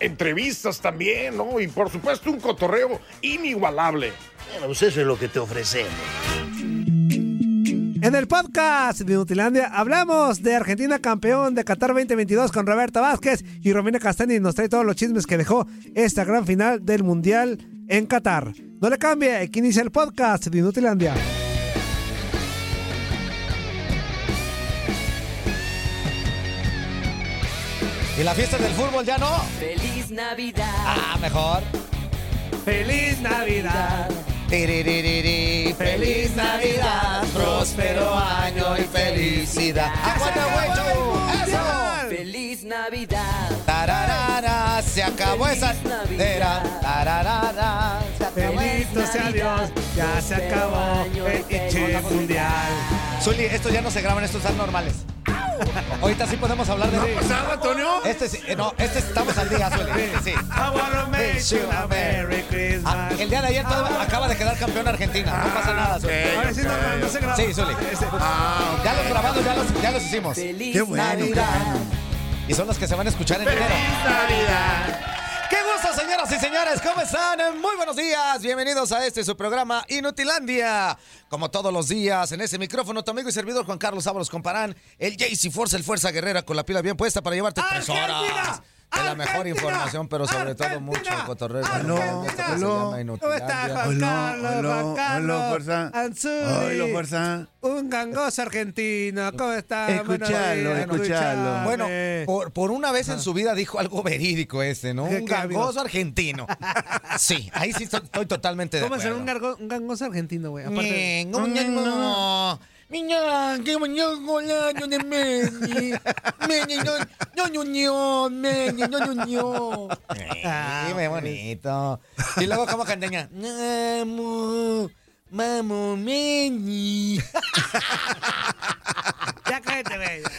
Entrevistas también, ¿no? Y por supuesto un cotorreo inigualable. Bueno, pues eso es lo que te ofrecemos. En el podcast de Nutilandia hablamos de Argentina campeón de Qatar 2022 con Roberto Vázquez y Romina Castani nos trae todos los chismes que dejó esta gran final del Mundial en Qatar. No le cambie, aquí inicia el podcast de Nutilandia. ¿Y la fiesta del fútbol ya no? Feliz Navidad. Ah, mejor. ¡Feliz Navidad! Feliz Navidad, próspero año y felicidad. ¡Aguanta, güey! ¡Eso! Feliz Navidad. Tararara, se acabó esa era. Tararara, se acabó Bendito esa sea Dios, ya se acabó el pinche mundial. Zuli, estos ya no se graban, estos están normales. Ahorita sí podemos hablar de ¿Pasado, Antonio? Este sí, eh, no, este estamos al día, Zuli. Sí. I wanna make Sí, you a Merry Ah, Christmas. el día de ayer todo- acaba de quedar campeón Argentina. No pasa nada, Zuli. Ahora sí, normal, no se graba. Sí, Zuli. Ese- Ya los grabados, ya los, ya los hicimos. Feliz Navidad. Y son los que se van a escuchar en enero. ¡Qué gusto, señoras y señores! ¿Cómo están? Muy buenos días. Bienvenidos a este su programa Inutilandia. Como todos los días, en ese micrófono, tu amigo y servidor Juan Carlos Ábalos Comparán, el JC Force, el Fuerza Guerrera con la pila bien puesta para llevarte tres horas. De la mejor información, pero sobre todo mucho cotorreo. ¡Aló! llama ¿Cómo está Inutilandia. Juan Carlos? Hola, Juan Carlos. fuerza. Anzuli. Hola, fuerza. Un gangoso argentino. ¿Cómo está? Buenos Escuchalo, escuchalo. Bueno, por, por una vez en su vida dijo algo verídico este, ¿no? ¿Qué, Un gangoso argentino. Sí, ahí sí estoy, estoy totalmente de ¿Cómo acuerdo. ser un, gargo- un gangoso argentino, güey? Aparte ño, ño. Niña, qué bonito golazo de Messi. Messi, ño, ño, ño, ño, Messi, ño, ño. Ah, Sí, muy bonito. Y luego, ¿cómo cantaña? Vamos, vamos, Messi.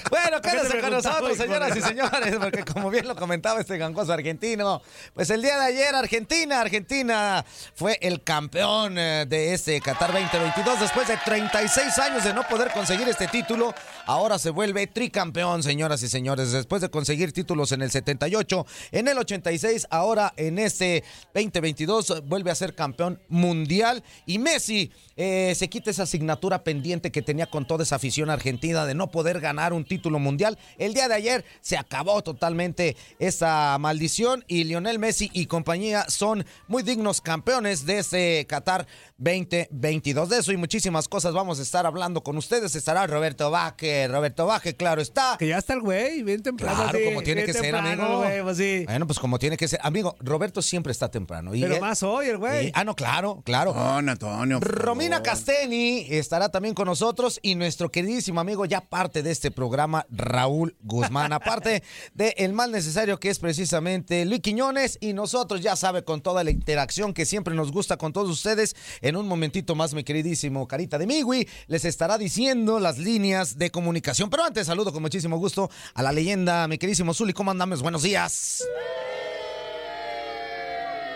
Bueno, quédense con nosotros, señoras y señores, porque como bien lo comentaba este gangoso argentino, pues el día de ayer Argentina, Argentina fue el campeón eh, de este Qatar 2022 después de 36 años de no poder conseguir este título. Ahora se vuelve tricampeón, señoras y señores, después de conseguir títulos en el 78, en el 86, ahora en este 2022 vuelve a ser campeón mundial. Y Messi eh, se quita esa asignatura pendiente que tenía con toda esa afición argentina de no poder ganar un título mundial. El día de ayer se acabó totalmente esa maldición y Lionel Messi y compañía son muy dignos campeones de este Qatar 2022. De eso y muchísimas cosas vamos a estar hablando con ustedes. Estará Roberto Vaque, Roberto Vaque, claro está. Que ya está el güey, bien temprano. Claro, sí, como tiene que ser, amigo. güey, pues sí. Bueno, pues como tiene que ser. Amigo, Roberto siempre está temprano. Y Pero él- más hoy, el güey. y- ah, no, claro, claro. Don Antonio. Romina. Casteni estará también con nosotros y nuestro queridísimo amigo, ya parte de este programa, Raúl Guzmán. Aparte de el mal necesario que es precisamente Luis Quiñones y nosotros, ya sabe, con toda la interacción que siempre nos gusta con todos ustedes. En un momentito más, mi queridísimo Carita de Migui les estará diciendo las líneas de comunicación. Pero antes, saludo con muchísimo gusto a la leyenda, mi queridísimo Zuli. ¿Cómo andamos? Buenos días.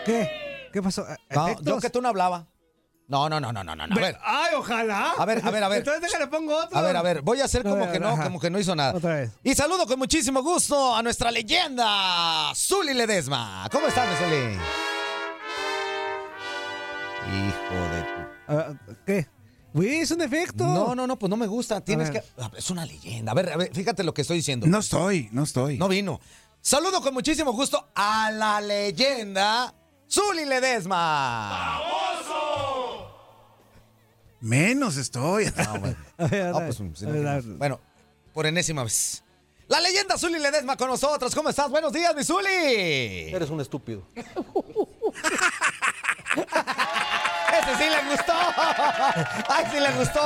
¿Qué? ¿Qué pasó? Yo que tú no hablaba. No, no, no, no, no, no. A ver. Ay, ojalá. A ver, a ver, a ver. Entonces déjale pongo otro. A ver, a ver, voy a hacer A como ver, que no, ajá. como que no hizo nada. Otra vez. Y saludo con muchísimo gusto a nuestra leyenda, Zuli Ledesma. ¿Cómo estás, Zuli? Hijo de tu... Ah, ¿Qué? Güey, es un efecto. No, no, no, pues no me gusta. Tienes que... Ah, Es una leyenda. A ver, a ver, fíjate lo que estoy diciendo. No estoy, no estoy. No vino. Saludo con muchísimo gusto a la leyenda, Zuli Ledesma. Menos estoy. No, bueno. A ver, No, a pues, bueno, por enésima vez. La leyenda Zuli Ledesma con nosotros. ¿Cómo estás? Buenos días, mi Zuli. Eres un estúpido. Ese sí le gustó. Ay, sí le gustó.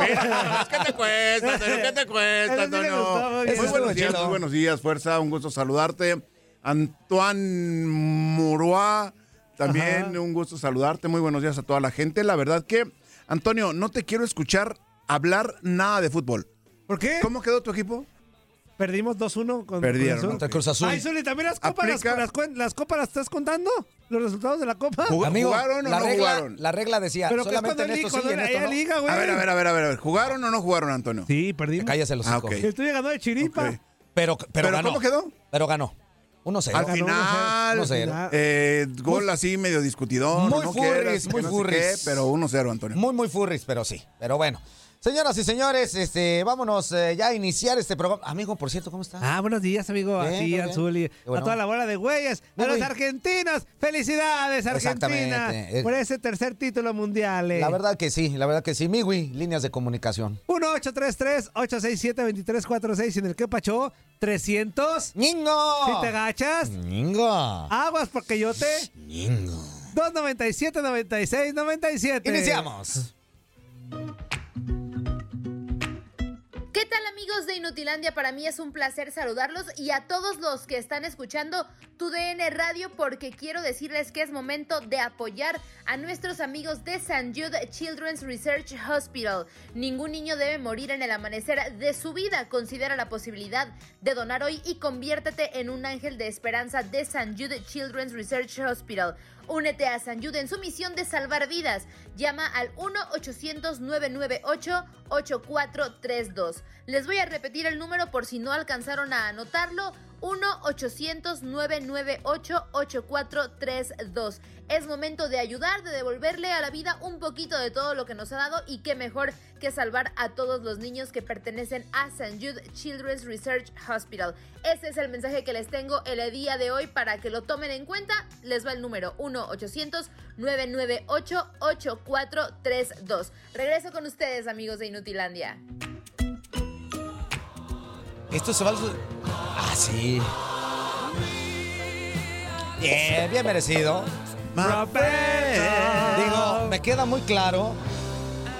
¿Qué te cuesta, Antonio? ¿Qué te cuesta, sí gustó, muy buenos días, muy buenos días, fuerza. Un gusto saludarte. Antoine Moroa, también Ajá. un gusto saludarte. Muy buenos días a toda la gente. La verdad que, Antonio, no te quiero escuchar hablar nada de fútbol. ¿Por qué? ¿Cómo quedó tu equipo? Perdimos 2-1 con Perdieron, Cruz Azul. Contra Cruz Azul. Ay, Zuli, ¿también las copas, las, Aplica- las cuen- las copas las estás contando? ¿Los resultados de la copa? Jug- Amigo, ¿Jugaron o la no regla, jugaron? La regla decía, Pero que es solamente cuando en esto sí, en esto no. liga, güey. A ver, a ver, a ver, a ver, a ver. ¿Jugaron o no jugaron, Antonio? Sí, perdimos. Cállate los Ah, ok. El tuyo ganó de chiripa. Ok. Pero, pero, ¿Pero ganó. cómo quedó? Pero ganó. 1-0. Al final, 1-0. eh, gol así medio discutidón. Muy no furris, quieras, muy no furris. qué, pero 1-0, Antonio. Muy, muy furris, pero sí. Pero bueno. Señoras y señores, este, vámonos eh, ya a iniciar este programa. Amigo, por cierto, ¿cómo está? Ah, buenos días, amigo. Bien, muy bien. Azul y Qué bueno. a toda la bola de güeyes, a los argentinos. ¡Felicidades, Argentina! Por ese tercer título mundial. eh. La verdad que sí, la verdad que sí. Migui, líneas de comunicación. 1-833-867-2346 en el que pachó 300. ¡Ñingo! Si te agachas, ¡Ñingo! aguas porque yo te... ¡Ñingo! 297 96 97. Iniciamos. ¿Qué tal amigos de Inutilandia? Para mí es un placer saludarlos y a todos los que están escuchando tu DN Radio porque quiero decirles que es momento de apoyar a nuestros amigos de St. Jude Children's Research Hospital. Ningún niño debe morir en el amanecer de su vida. Considera la posibilidad de donar hoy y conviértete en un ángel de esperanza de St. Jude Children's Research Hospital. Únete a San Jude en su misión de salvar vidas. Llama al 1-800-998-8432. Les voy a repetir el número por si no alcanzaron a anotarlo. 1-800-998-8432. Es momento de ayudar, de devolverle a la vida un poquito de todo lo que nos ha dado y qué mejor que salvar a todos los niños que pertenecen a St. Jude Children's Research Hospital. Este es el mensaje que les tengo el día de hoy para que lo tomen en cuenta. Les va el número 1-800-998-8432. Regreso con ustedes, amigos de Inutilandia. Esto se va al... su- Ah, sí. Bien, bien merecido. Digo, me queda muy claro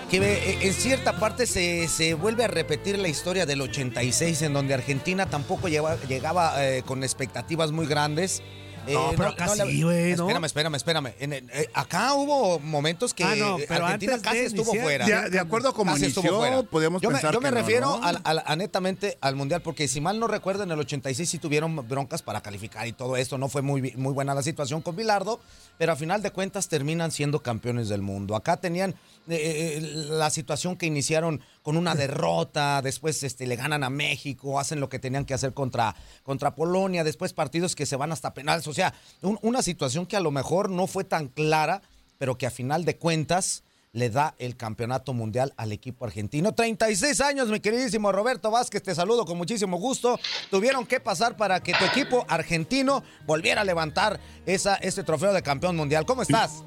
que eh, en cierta parte se, se vuelve a repetir la historia del 86, en donde Argentina tampoco lleva- llegaba eh, con expectativas muy grandes. Eh, No, pero sí, güey, ¿no? Espérame, espérame, espérame. En el- eh, acá hubo momentos que Ah, no, eh, pero Argentina antes casi de estuvo iniciar- fuera. De, de acuerdo a Casi estuvo inició, fuera. podemos yo me, pensar yo me que no, refiero ¿no? al- al- a netamente al mundial, porque si mal no recuerdo, en el 86 sí tuvieron broncas para calificar y todo esto. No fue muy, muy buena la situación con Bilardo, pero a final de cuentas terminan siendo campeones del mundo. Acá tenían eh, eh, la situación que iniciaron con una derrota, después este, le ganan a México, hacen lo que tenían que hacer contra, contra Polonia, después partidos que se van hasta penales. O sea, un- una situación que a lo mejor no fue tan clara, pero que a final de cuentas le da el campeonato mundial al equipo argentino. 36 años, mi queridísimo Roberto Vázquez, te saludo con muchísimo gusto. Tuvieron que pasar para que tu equipo argentino volviera a levantar esa, ese trofeo de campeón mundial. ¿Cómo estás?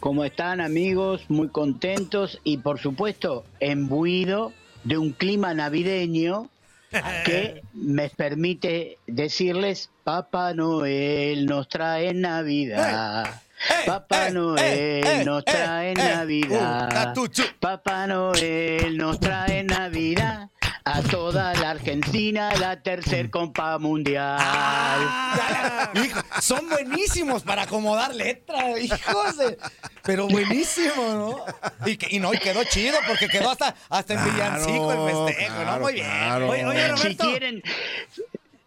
¿Cómo están amigos? Muy contentos y por supuesto embuido de un clima navideño que me permite decirles Papá Noel nos trae Navidad. Papá Noel nos trae Navidad. Papá Noel nos trae Navidad. A toda la Argentina la tercer Copa Mundial. Hijo, son buenísimos para acomodar letras, hijos de- Pero buenísimo, ¿no? Y, no, y quedó chido porque quedó hasta, hasta en villancico el festejo, ¿no? Muy bien. claro. Oye, oye, Si Roberto. quieren,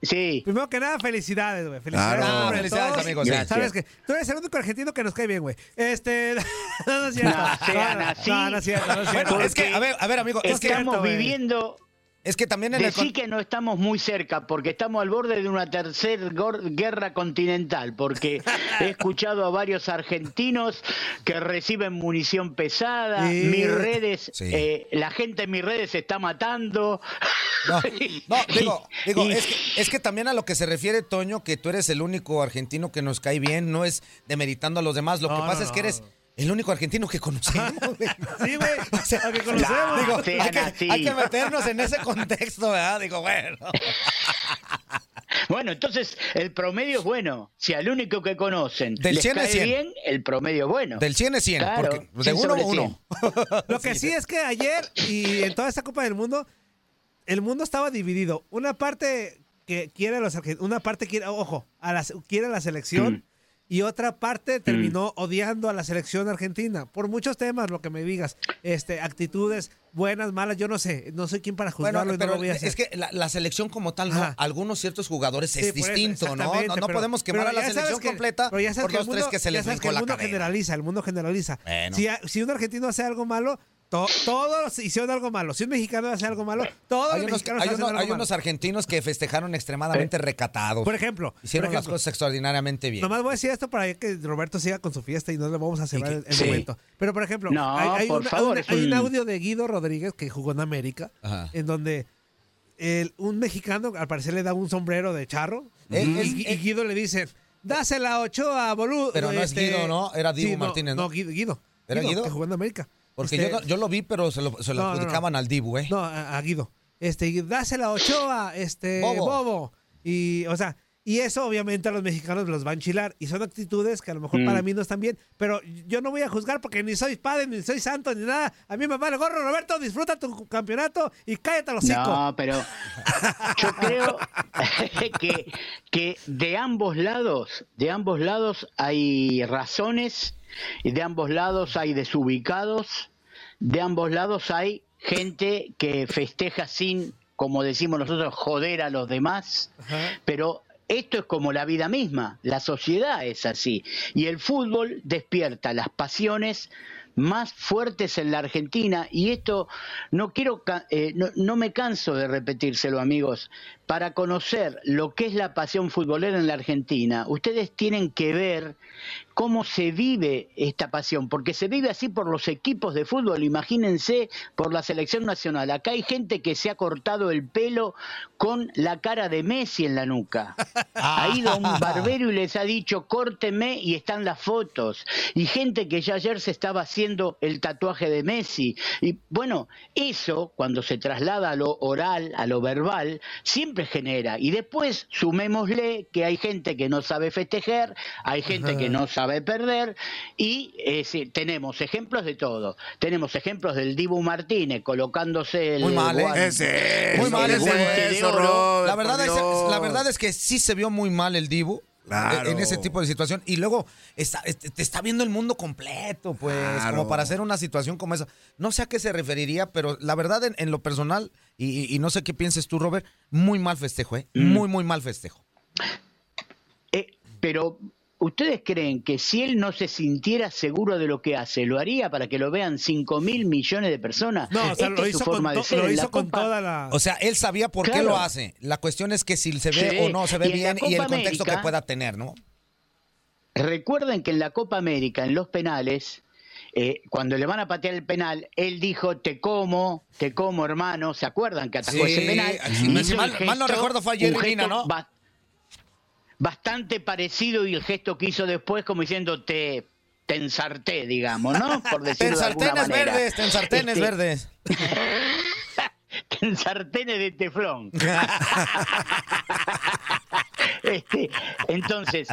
sí. Primero que nada, felicidades, güey. Felicidades. Claro. hombre, Ah, felicidades, todos. amigos, Gracias. Sabes que tú eres el único argentino que nos cae bien, güey. Este. No, no es cierto. No, no. No, no es cierto. No es cierto. Bueno, es que, a ver, a ver, amigo, es que, viviendo es que también en el... Decí que no estamos muy cerca, porque estamos al borde de una tercera guerra continental, porque he escuchado a varios argentinos que reciben munición pesada, Sí. mis redes, Sí. eh, la gente en mis redes se está matando. No, no, digo, digo Y- es, que, es que también a lo que se refiere, Toño, que tú eres el único argentino que nos cae bien, no es demeritando a los demás. Lo que pasa no, es que no. eres El único argentino que conocemos. Sí, güey. O sea, que conocemos. digo, Sí, hay, que, así. hay que meternos en ese contexto, ¿verdad? Digo, bueno. Bueno, entonces el promedio es bueno. Si al único que conocen Del les 100 es cae 100. bien, el promedio es bueno. Del 100 es 100. Claro, porque de 100 uno, sobre uno. 100. Lo que sí es que ayer y en toda esta Copa del Mundo, el mundo estaba dividido. Una parte que quiere a los argentinos, una parte quiere, ojo, a la, quiere a la selección Mm. Y otra parte terminó odiando a la selección argentina. Por muchos temas, lo que me digas, este, actitudes buenas, malas, yo no sé, no soy quien para Bueno, juzgarlo y no pero lo voy a hacer. es que la, la selección como tal, no, algunos ciertos jugadores Sí, es eso, distinto, ¿no? No, no pero- podemos quemar a la ya selección que- completa ya por que el dos, tres mundo- que se ya les sabes que el mundo generaliza, el mundo generaliza. Bueno. Si, si un argentino hace algo malo, to- todos hicieron algo malo. Si un mexicano hace algo malo, todos Hay los unos, mexicanos hay hacen unos- algo hay malo. unos argentinos que festejaron extremadamente recatados. Por ejemplo, Hicieron por las cosas extraordinariamente bien. Nomás voy a decir esto para que Roberto siga con su fiesta y no le vamos a cerrar el, el sí. momento. Pero, por ejemplo, No, hay, hay por una- favor, una- es hay un un- audio de Guido Rodríguez que jugó en América, Ajá. en donde el- un mexicano al parecer le da un sombrero de charro y, Guido le dice, dásela a Ochoa, boludo. Pero no es Guido, ¿no? Era Dibu Martínez, ¿no? No, Guido. Guido ¿Era Guido? Que jugó en América. Porque Este, yo, yo lo vi, pero se lo, se lo No, no, no. adjudicaban al Dibu, ¿eh? No, a, a Guido. Este, dásela a Ochoa, este, Bobo. Bobo. Y, o sea, y eso obviamente a los mexicanos los va a enchilar. Y son actitudes que a lo mejor Mm. para mí no están bien. Pero yo no voy a juzgar porque ni soy padre, ni soy santo, ni nada. A mí me vale gorro, Roberto. Disfruta tu campeonato y cállate los hocico. No, pero yo creo que, que de ambos lados, de ambos lados hay razones, y de ambos lados hay desubicados, de ambos lados hay gente que festeja sin, como decimos nosotros, joder a los demás, pero esto es como la vida misma, la sociedad es así, y el fútbol despierta las pasiones más fuertes en la Argentina y esto no quiero eh, no me canso de repetírselo amigos para conocer lo que es la pasión futbolera en la Argentina ustedes tienen que ver cómo se vive esta pasión porque se vive así por los equipos de fútbol imagínense por la selección nacional. Acá hay gente que se ha cortado el pelo con la cara de Messi en la nuca. Ha ido a un barbero y les ha dicho córteme y están las fotos y gente que ya ayer se estaba haciendo el tatuaje de Messi. Y bueno eso cuando se traslada a lo oral a lo verbal siempre genera y después sumémosle que hay gente que no sabe festejar hay gente que no sabe perder y eh, sí, tenemos ejemplos de todo tenemos ejemplos del Dibu Martínez colocándose el Muy mal, ¿eh? guante- Ese, Muy mal el ese, guante de eso, oro. Robert, La verdad, es, Dios. la verdad es que sí se vio muy mal el Dibu. Claro. eh, En ese tipo de situación. Y luego está, te está viendo el mundo completo, pues, Claro. como para hacer una situación como esa. No sé a qué se referiría, pero la verdad, en, en lo personal, y, y- no sé qué pienses tú, Robert, muy mal festejo, ¿eh? Mm. Muy, muy mal festejo. Eh, pero, ¿ustedes creen que si él no se sintiera seguro de lo que hace, lo haría para que lo vean 5 mil millones de personas? No, o sea, lo es su hizo, con, forma de to- ser. lo hizo con toda la... O sea, él sabía por qué lo hace. La cuestión es que si se ve Sí, o no se ve y bien y el contexto que pueda tener, ¿no? Recuerden que en la Copa América, en los penales, eh, cuando le van a patear el penal, él dijo, te como, te como, hermano. ¿Se acuerdan que atajó Sí, ese penal? sí, Y si hizo mal- no recuerdo fue a Jerry un Mina, gesto ¿no? ba- Bastante parecido y el gesto que hizo después como diciendo, te, te ensarté, digamos, ¿no? Por decirlo de alguna manera. verdes, ten sartenes Este, verdes. en sartenes de teflón. Este, entonces,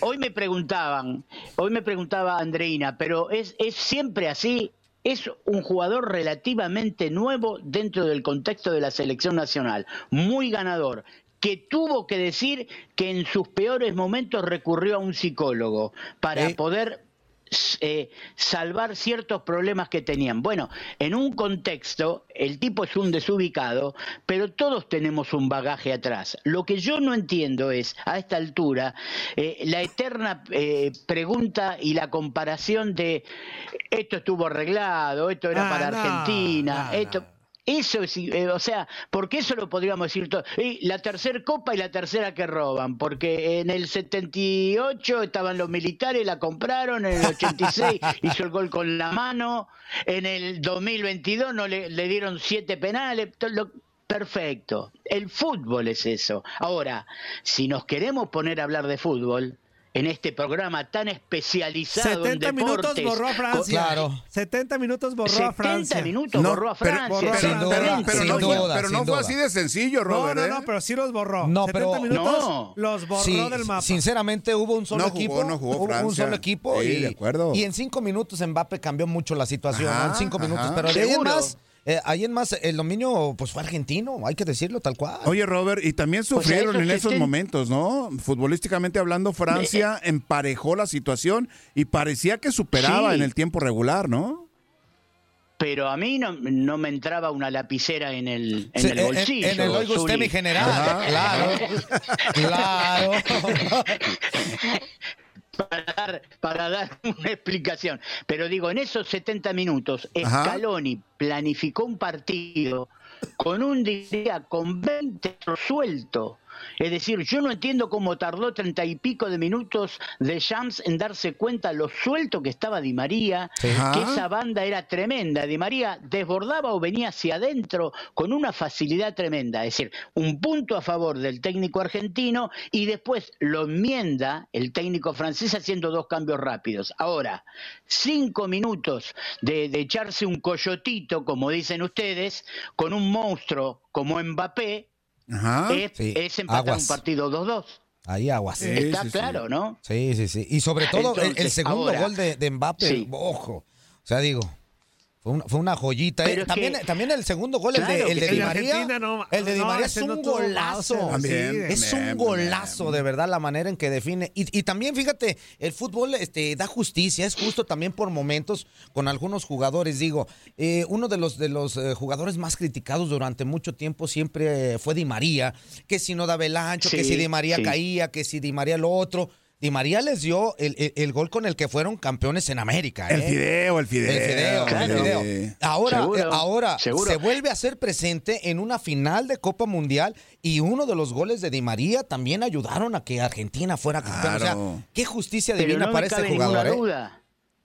hoy me preguntaban, hoy me preguntaba Andreina, pero es, es siempre así. Es un jugador relativamente nuevo dentro del contexto de la selección nacional, muy ganador, que tuvo que decir que en sus peores momentos recurrió a un psicólogo para Eh. poder eh, salvar ciertos problemas que tenían. Bueno, en un contexto, el tipo es un desubicado, pero todos tenemos un bagaje atrás. Lo que yo no entiendo es, a esta altura, eh, la eterna eh, pregunta y la comparación de esto estuvo arreglado, esto era Ah, para no, Argentina, no, esto... Eso es, eh, o sea, porque eso lo podríamos decir todo. Y la tercera copa y la tercera que roban, porque en el 78 estaban los militares, la compraron, en el 86 hizo el gol con la mano, en el 2022 no le, le dieron siete penales. lo- perfecto. El fútbol es eso. Ahora, si nos queremos poner a hablar de fútbol, en este programa tan especializado 70 en minutos borró a Francia. Claro. 70 minutos borró a 70 Francia. minutos No, borró a pero- Francia. Pero, Sin pero- duda, pero sin no, fue, duda, pero no sin fue duda. así de sencillo, No, Robert. no, ¿eh? no, pero sí los borró. No, 70 pero- minutos No. los borró Sí, del mapa. Sinceramente hubo un solo No jugó, equipo. no jugó hubo un solo equipo Sí, y, de acuerdo. y en cinco minutos Mbappé cambió mucho la situación. Ajá, ¿no? En cinco ajá. minutos. Pero de ahí en Seguro. más, eh, ahí en más el dominio pues fue argentino, hay que decirlo tal cual. Oye, Robert, y también sea, sufrieron en esos 70 momentos, ¿no? Futbolísticamente hablando, Francia emparejó la situación y parecía que superaba Sí. en el tiempo regular, ¿no? Pero a mí no, no me entraba una lapicera en el, en Sí, el bolsillo. En, el oiga usted, mi general. Ajá. Claro. claro. para dar, para dar una explicación. Pero digo, en esos 70 minutos, Ajá. Scaloni planificó un partido con un día con 20 suelto. Es decir, yo no entiendo cómo tardó treinta y pico de minutos de Shams en darse cuenta lo suelto que estaba Di María, Ajá. que esa banda era tremenda. Di María desbordaba o venía hacia adentro con una facilidad tremenda. Es decir, un punto a favor del técnico argentino y después lo enmienda el técnico francés haciendo dos cambios rápidos. Ahora, cinco minutos de, de echarse un coyotito, como dicen ustedes, con un monstruo como Mbappé, Ajá. es, Sí, es empatar aguas. un partido 2-2. Ahí aguas. Sí, Está sí, claro, ¿no? Sí, sí, sí. Y sobre todo el- segundo ahora- gol de, de Mbappé, ojo. O sea, digo, fue una, fue una joyita. ¿eh? Pero También, que- también el segundo gol, el Claro de, el de. Di El de María. Argentina no- el de Di no, María es un golazo. Mauser, También. sí, Es un golazo, de verdad, la manera en que define. Y, y también, fíjate, el fútbol este, da justicia, es justo también por momentos con algunos jugadores. Digo, eh, uno de los, de los eh, jugadores más criticados durante mucho tiempo siempre eh, fue Di María, que si no daba el ancho, que si Di María sí. caía, que si Di María lo otro. Di María les dio el, el- el gol con el que fueron campeones en América. El ¿eh? fideo, el fideo. El fideo, el Claro. fideo. Sí. Ahora, Seguro, eh, ahora seguro. se vuelve a ser presente en una final de Copa Mundial y uno de los goles de Di María también ayudaron a que Argentina fuera campeón. O Claro. sea, qué justicia Pero divina no para este jugador. ¿eh? duda.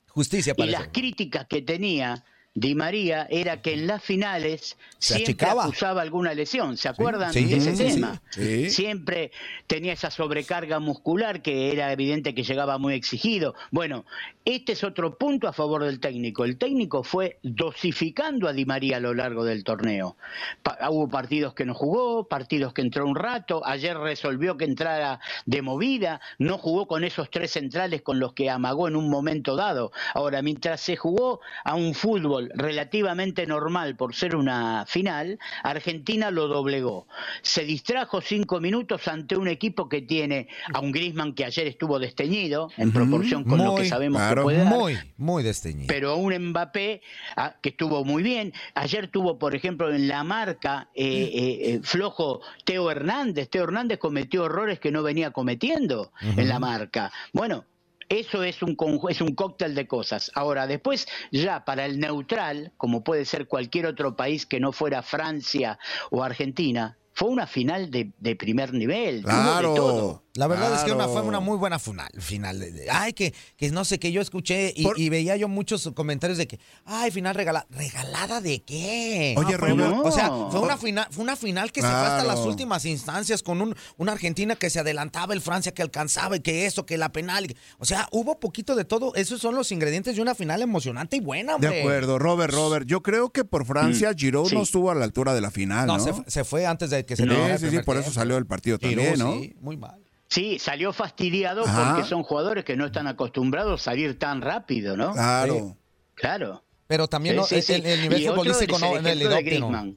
Justicia Y para las ese- críticas que tenía Di María era que en las finales Se siempre achicaba. acusaba alguna lesión. ¿Se acuerdan Sí, de ese sí, tema? Siempre tenía esa sobrecarga muscular que era evidente que llegaba muy exigido. Bueno, este es otro punto a favor del técnico. El técnico fue dosificando a Di María a lo largo del torneo. Pa- hubo partidos que no jugó, partidos que entró un rato, ayer resolvió que entrara de movida, no jugó con esos tres centrales con los que amagó en un momento dado. Ahora, mientras se jugó a un fútbol relativamente normal por ser una final, Argentina lo doblegó. Se distrajo cinco minutos ante un equipo que tiene a un Griezmann que ayer estuvo desteñido en proporción con lo que sabemos claro, que puede dar Muy, muy desteñido. pero un Mbappé ah, que estuvo muy bien. Ayer tuvo, por ejemplo, en la marca eh, eh, eh, flojo Teo Hernández. Teo Hernández cometió errores que no venía cometiendo en la marca. Bueno. Eso es un, es un cóctel de cosas. Ahora, después, ya para el neutral, como puede ser cualquier otro país que no fuera Francia o Argentina, fue una final de, de primer nivel. tuvo de Claro. todo. La verdad es que una, fue una muy buena final. final ay, que, que no sé, que yo escuché y, Por- y veía yo muchos comentarios de que, ay, final regalada. ¿Regalada de qué? Oye, Robert. O sea, fue una final, fue una final que se fue hasta las últimas instancias con un, una Argentina que se adelantaba, el Francia que alcanzaba, y que eso, que la penal. O sea, hubo poquito de todo. Esos son los ingredientes de una final emocionante y buena, hombre. De acuerdo, Robert, Robert. Yo creo que por Francia, Giroud sí. no estuvo a la altura de la final, ¿no? No, se, se fue antes de que se Sí, el sí, sí, por eso salió del partido Giroud, también, ¿no? sí, muy mal. Sí, salió fastidiado Ajá. porque son jugadores que no están acostumbrados a salir tan rápido, ¿no? Claro. Claro. Pero también Sí, no, sí, sí. el, el nivel Y otro futbolístico es no, el.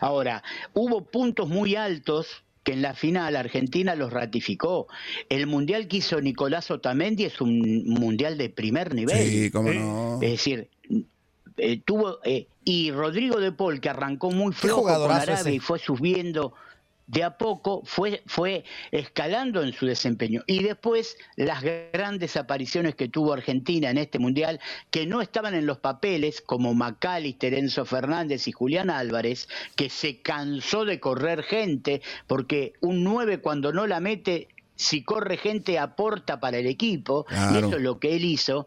Ahora, hubo puntos muy altos que en la final Argentina los ratificó. El mundial que hizo Nicolás Otamendi es un mundial de primer nivel. Sí, cómo no. Es decir, eh, tuvo eh, y Rodrigo de Paul que arrancó muy flojo con Arabia ese. y fue subiendo de a poco, fue, fue escalando en su desempeño. Y después las grandes apariciones que tuvo Argentina en este mundial, que no estaban en los papeles, como Macalister, Enzo Fernández y Julián Álvarez, que se cansó de correr gente, porque un 9 cuando no la mete si corre gente aporta para el equipo, y eso es lo que él hizo,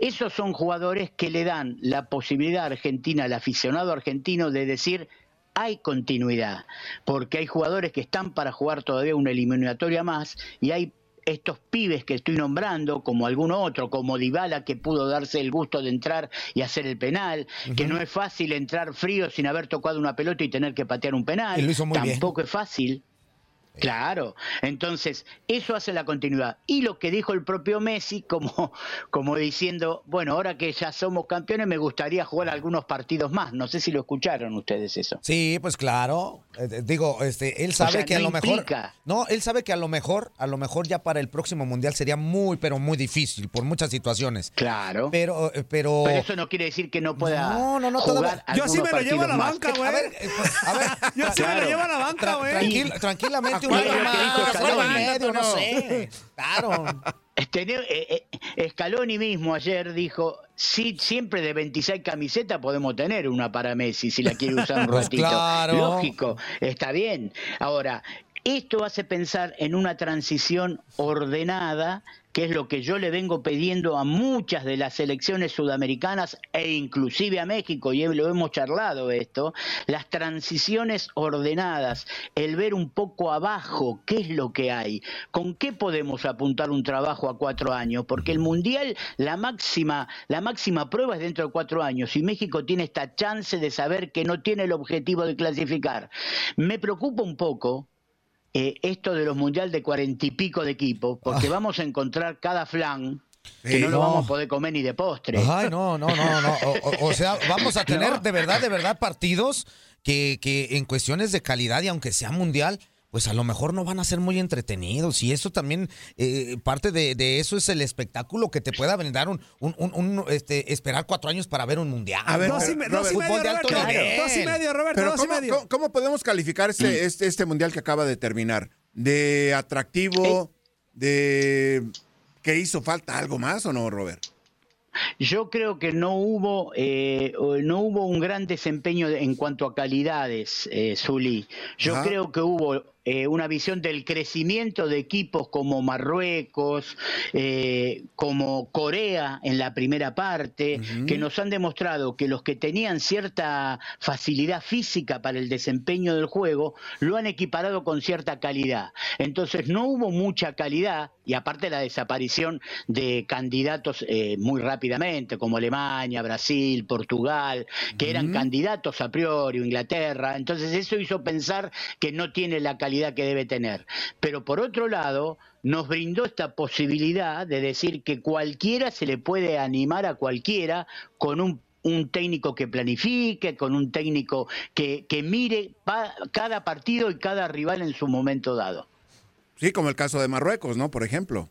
esos son jugadores que le dan la posibilidad a Argentina, al aficionado argentino, de decir, hay continuidad, porque hay jugadores que están para jugar todavía una eliminatoria más y hay estos pibes que estoy nombrando, como algún otro, como Dybala que pudo darse el gusto de entrar y hacer el penal, que no es fácil entrar frío sin haber tocado una pelota y tener que patear un penal. Y lo hizo muy bien. Tampoco es fácil. Claro, entonces eso hace la continuidad. Y lo que dijo el propio Messi, como, como diciendo, bueno, ahora que ya somos campeones, me gustaría jugar algunos partidos más. No sé si lo escucharon ustedes eso. Sí, pues claro. Eh, eh, digo, este, él sabe sea, que a lo mejor. implica. No, él sabe que a lo mejor, a lo mejor ya para el próximo mundial sería muy, pero muy difícil por muchas situaciones. Claro. Pero, eh, pero. Pero eso no quiere decir que no pueda No, no, no, jugar todavía- Yo sí me lo llevo a la más. banca, güey. A ver, pues, a ver. Yo sí me lo llevo a la banca, güey. tranquil- tranquilamente, un año más, Scaloni. año y medio, no sé. Claro. Este, eh, eh, Scaloni mismo ayer dijo, sí, siempre de 26 camisetas podemos tener una para Messi si la quiere usar un Pues ratito. claro. Lógico, está bien. Ahora, esto hace pensar en una transición ordenada, que es lo que yo le vengo pidiendo a muchas de las selecciones sudamericanas e inclusive a México, y lo hemos charlado esto, las transiciones ordenadas, el ver un poco abajo qué es lo que hay, con qué podemos apuntar un trabajo a cuatro años, porque el Mundial, la máxima, la máxima prueba es dentro de cuatro años, y México tiene esta chance de saber que no tiene el objetivo de clasificar. Me preocupa un poco eh, esto de los mundial de cuarenta y pico de equipos, porque vamos a encontrar cada flan que Sí, no, lo no. vamos a poder comer ni de postre. Ay, no, no, no, no. O, o- o sea, vamos a tener de verdad, de verdad partidos que, que en cuestiones de calidad y aunque sea mundial, pues a lo mejor no van a ser muy entretenidos. Y eso también, eh, parte de, de eso es el espectáculo que te pueda brindar un, un, un- un, este, esperar cuatro años para ver un mundial. A ver, ¿no? Dos y, me- dos y Fútbol medio, Roberto. nivel. Dos y medio, Roberto. Pero dos ¿cómo, y medio. cómo- podemos calificar este, este, este mundial que acaba de terminar? ¿De atractivo? ¿De que hizo falta algo más o no, Robert? Yo creo que no hubo eh, no hubo un gran desempeño en cuanto a calidades, eh, Zuli. Yo Ajá. creo que hubo eh, una visión del crecimiento de equipos como Marruecos, eh, como Corea en la primera parte, que nos han demostrado que los que tenían cierta facilidad física para el desempeño del juego lo han equiparado con cierta calidad. Entonces no hubo mucha calidad y aparte la desaparición de candidatos eh, muy rápidamente como Alemania, Brasil, Portugal, que eran candidatos a priori, o Inglaterra. Entonces eso hizo pensar que no tiene la calidad que debe tener. Pero por otro lado, nos brindó esta posibilidad de decir que cualquiera se le puede animar a cualquiera con un un técnico que planifique, con un técnico que, que mire pa- cada partido y cada rival en su momento dado. Sí, como el caso de Marruecos, ¿no? Por ejemplo.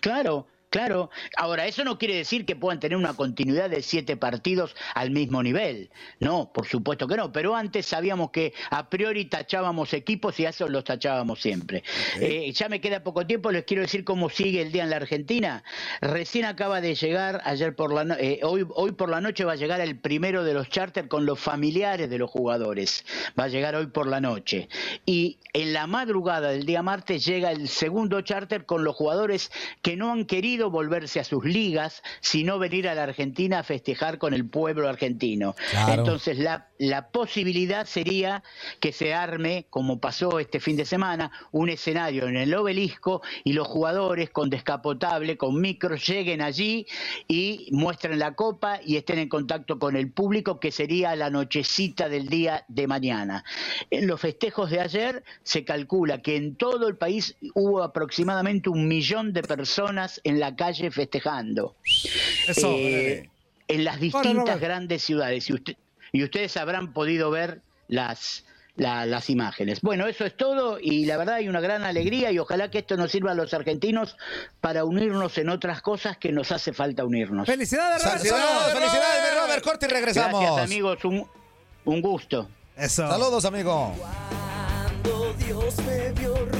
Claro, claro. Ahora, eso no quiere decir que puedan tener una continuidad de siete partidos al mismo nivel. No, por supuesto que no. Pero antes sabíamos que a priori tachábamos equipos y a esos los tachábamos siempre. Eh, ya me queda poco tiempo, les quiero decir cómo sigue el día en la Argentina. Recién acaba de llegar, ayer por la no- eh, hoy, hoy por la noche va a llegar el primero de los charters con los familiares de los jugadores. Va a llegar hoy por la noche. Y en la madrugada del día martes llega el segundo charter con los jugadores que no han querido volverse a sus ligas, sino venir a la Argentina a festejar con el pueblo argentino. Claro. Entonces la, la posibilidad sería que se arme, como pasó este fin de semana, un escenario en el obelisco y los jugadores con descapotable, con micros, lleguen allí y muestren la copa y estén en contacto con el público, que sería la nochecita del día de mañana. En los festejos de ayer se calcula que en todo el país hubo aproximadamente un millón de personas en la calle festejando. Eso. Eh, en las distintas Robert. grandes ciudades. Y, usted- y ustedes habrán podido ver las, la- las imágenes. Bueno, eso es todo y la verdad hay una gran alegría y ojalá que esto nos sirva a los argentinos para unirnos en otras cosas que nos hace falta unirnos. Felicidades, Roberto. Felicidades, felicidades, Robert. Corte y regresamos. Gracias amigos, un, un gusto. Eso. Saludos, amigo. Cuando Dios me vio.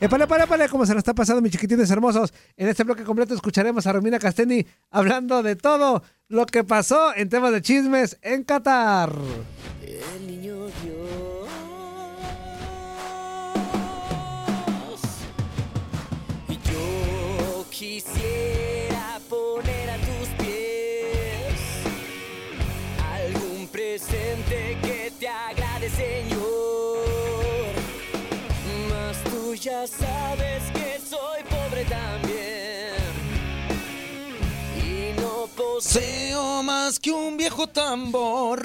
Epale, epale, epale, ¿cómo se nos está pasando, mis chiquitines hermosos? En este bloque completo escucharemos a Romina Casteni hablando de todo lo que pasó en temas de chismes en Qatar. El niño Dios. Ya sabes que soy pobre también. Y no Poseo más que un viejo tambor.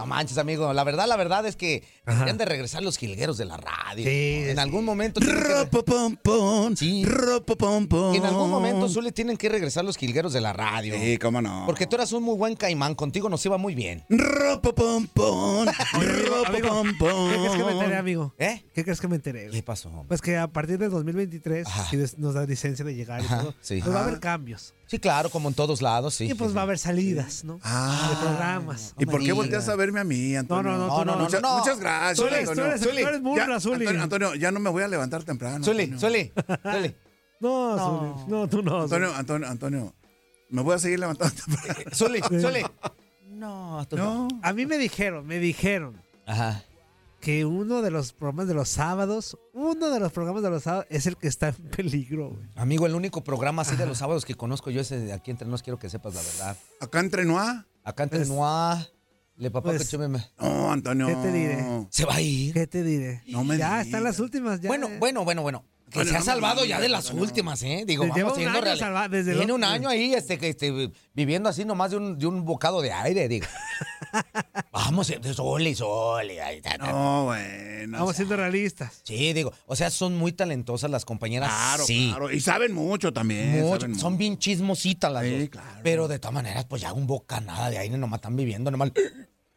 No manches, amigo. La verdad, la verdad es que deberían de regresar los jilgueros de la radio. en algún momento. que- Ropopompón, Sí. ropopompón. En algún momento sule tienen que regresar los jilgueros de la radio. Sí, cómo no. Porque tú eras un muy buen caimán. Contigo nos iba muy bien. Ropopompón, ropopompón. ¿Qué crees que me enteré, amigo? ¿Eh? ¿Qué crees que me enteré? ¿Qué pasó? Pues que a partir del 2023, si nos da licencia de llegar y Ajá, todo, sí. pues va a haber cambios. Sí, claro, como en todos lados, sí. y pues va a haber salidas, ¿no? Ah. De programas. ¿Y No por qué volteas a verme a mí, Antonio? No, no, no, tú no. Muchas, no, no. muchas gracias, eres- tú Antonio. eres- tú eres burla, Ya, Zuli. Antonio, Antonio, ya no me voy a levantar temprano. Zuli, Antonio. Zuli, Zuli. No, Zuli, no, tú no. Zuli. Antonio, Antonio, Antonio, me voy a seguir levantando temprano. Zuli, Zuli. No, tú no. No. A mí me dijeron, me dijeron Ajá. Que uno de los programas de los sábados, uno de los programas de los sábados es el que está en peligro, güey. Amigo, el único programa así de los sábados que conozco yo es el de aquí entre nos, quiero que sepas la verdad. Acá entre Noah. Acá entre Pues- Noah, le papá pues- que chume me- No, Antonio. ¿Qué te diré? Se va a ir. ¿Qué te diré? No me ya están las últimas, ya. Bueno, bueno, bueno, bueno. Que Bueno, se ha no salvado ya de las últimas, ¿eh? Digo, lleva vamos siendo reales. salva- desde Tiene un año ahí este, que, este, viviendo así nomás de un, de un bocado de aire, digo. vamos, eh, sole, sole. ahí está, está. No, bueno. Vamos siendo realistas. Sí, digo, o sea, son muy talentosas las compañeras. Claro, sí. claro. Y saben mucho también. Mucho, saben son mucho. bien chismositas las Sí, dos. claro. Pero de todas maneras, pues ya un bocanada de aire nomás están viviendo, nomás.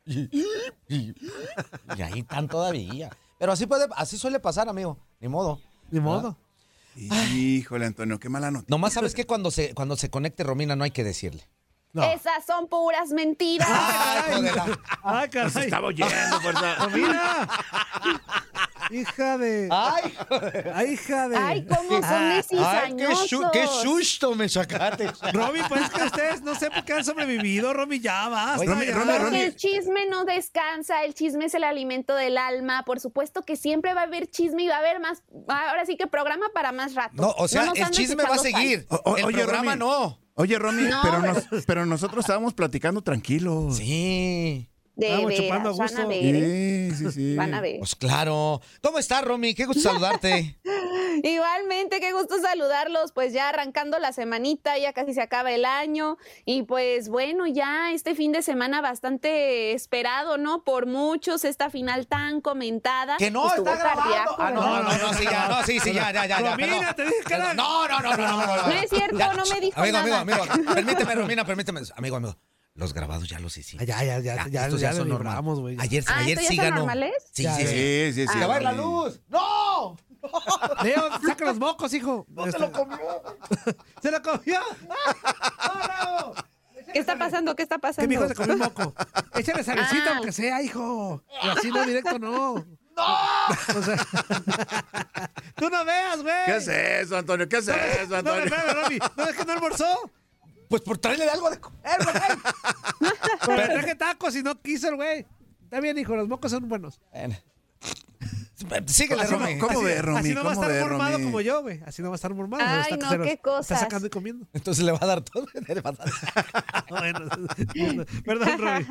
Y, y- y ahí están todavía. Pero así puede, así suele pasar, amigo. Ni modo. Ni modo. Híjole, Antonio, qué mala noticia. Nomás sabes que cuando se, cuando se conecte Romina no hay que decirle. No. Esas son puras mentiras. Ay, la- ¡Ah, caray! Estaba oyendo, fuerza. ¡Mira! ¡Hija de... Ay, ¡Ay, hija de... Ay, cómo son de ay, qué, cizañosos. su- qué susto me sacaste. Romy, pues es que ustedes no sé por qué han sobrevivido, Romy, ya. Oye, Romy, Romy. Porque el chisme no descansa, el chisme es el alimento del alma. Por supuesto que siempre va a haber chisme y va a haber más. Ahora sí que programa para más rato. No, o sea, nos el andes chisme va a echando seguir. O- o- el oye, programa Romy. no. Oye, Romy, No, pero, pero- nos- pero nosotros estábamos platicando tranquilos. Sí. De Vamos chupando a veras, van gusto. a ver. ¿eh? Sí, sí, sí. Van a ver. Pues claro. ¿Cómo estás, Romy? Qué gusto saludarte. Igualmente, qué gusto saludarlos. Pues ya arrancando la semanita, ya casi se acaba el año. Y pues bueno, ya este fin de semana bastante esperado, ¿no? Por muchos, esta final tan comentada. Que no, Estuvo está grabando. cardíaco, Ah, no, ¿verdad? no, no, no, sí, ya, no, sí, sí, ya, ya, ya, ya. Romina, te dije que era- Perdón. No, no, no, no, no, no, no. No es cierto, Ya, no me dijo amigo, nada. Amigo, amigo, permíteme, Romina, permíteme. Amigo, amigo. Los grabados ya los hicimos. Ah, Ya, ya, ya, ya, estos ya, son normales. güey. Ayer, Ah, ayer ¿estos ya sí son ganó. normales? Sí, Ya, sí, sí. Sí. Se va la luz. ¡No! Leo, saca los mocos, hijo. ¡No se lo comió! ¡Se lo comió! ¡Ah! ¿Qué está pasando? ¿Qué está Que pasando? mi hijo se comió un moco. Échale salecita, Ah. aunque sea, hijo. Y así no, directo no. ¡No! O sea, tú no veas, güey. ¿Qué es eso, Antonio? ¿Qué es eso, No, Antonio? espérame, Romy. ¿No es que no almorzó? Pues por traerle algo de comer, güey. Pero traje tacos y no quiso el güey. Está bien, hijo, los mocos son buenos. Bueno. Síguele, ¿Cómo- Romy. cómo ve, Romy? Así no va a ¿Cómo estar ve, mormado Romy? como yo, güey. Así no va a estar mormado. Ay, Está- no, se los qué Está cosas. sacando y comiendo. Entonces le va a dar todo. Le va a dar- Bueno, perdón, Romy.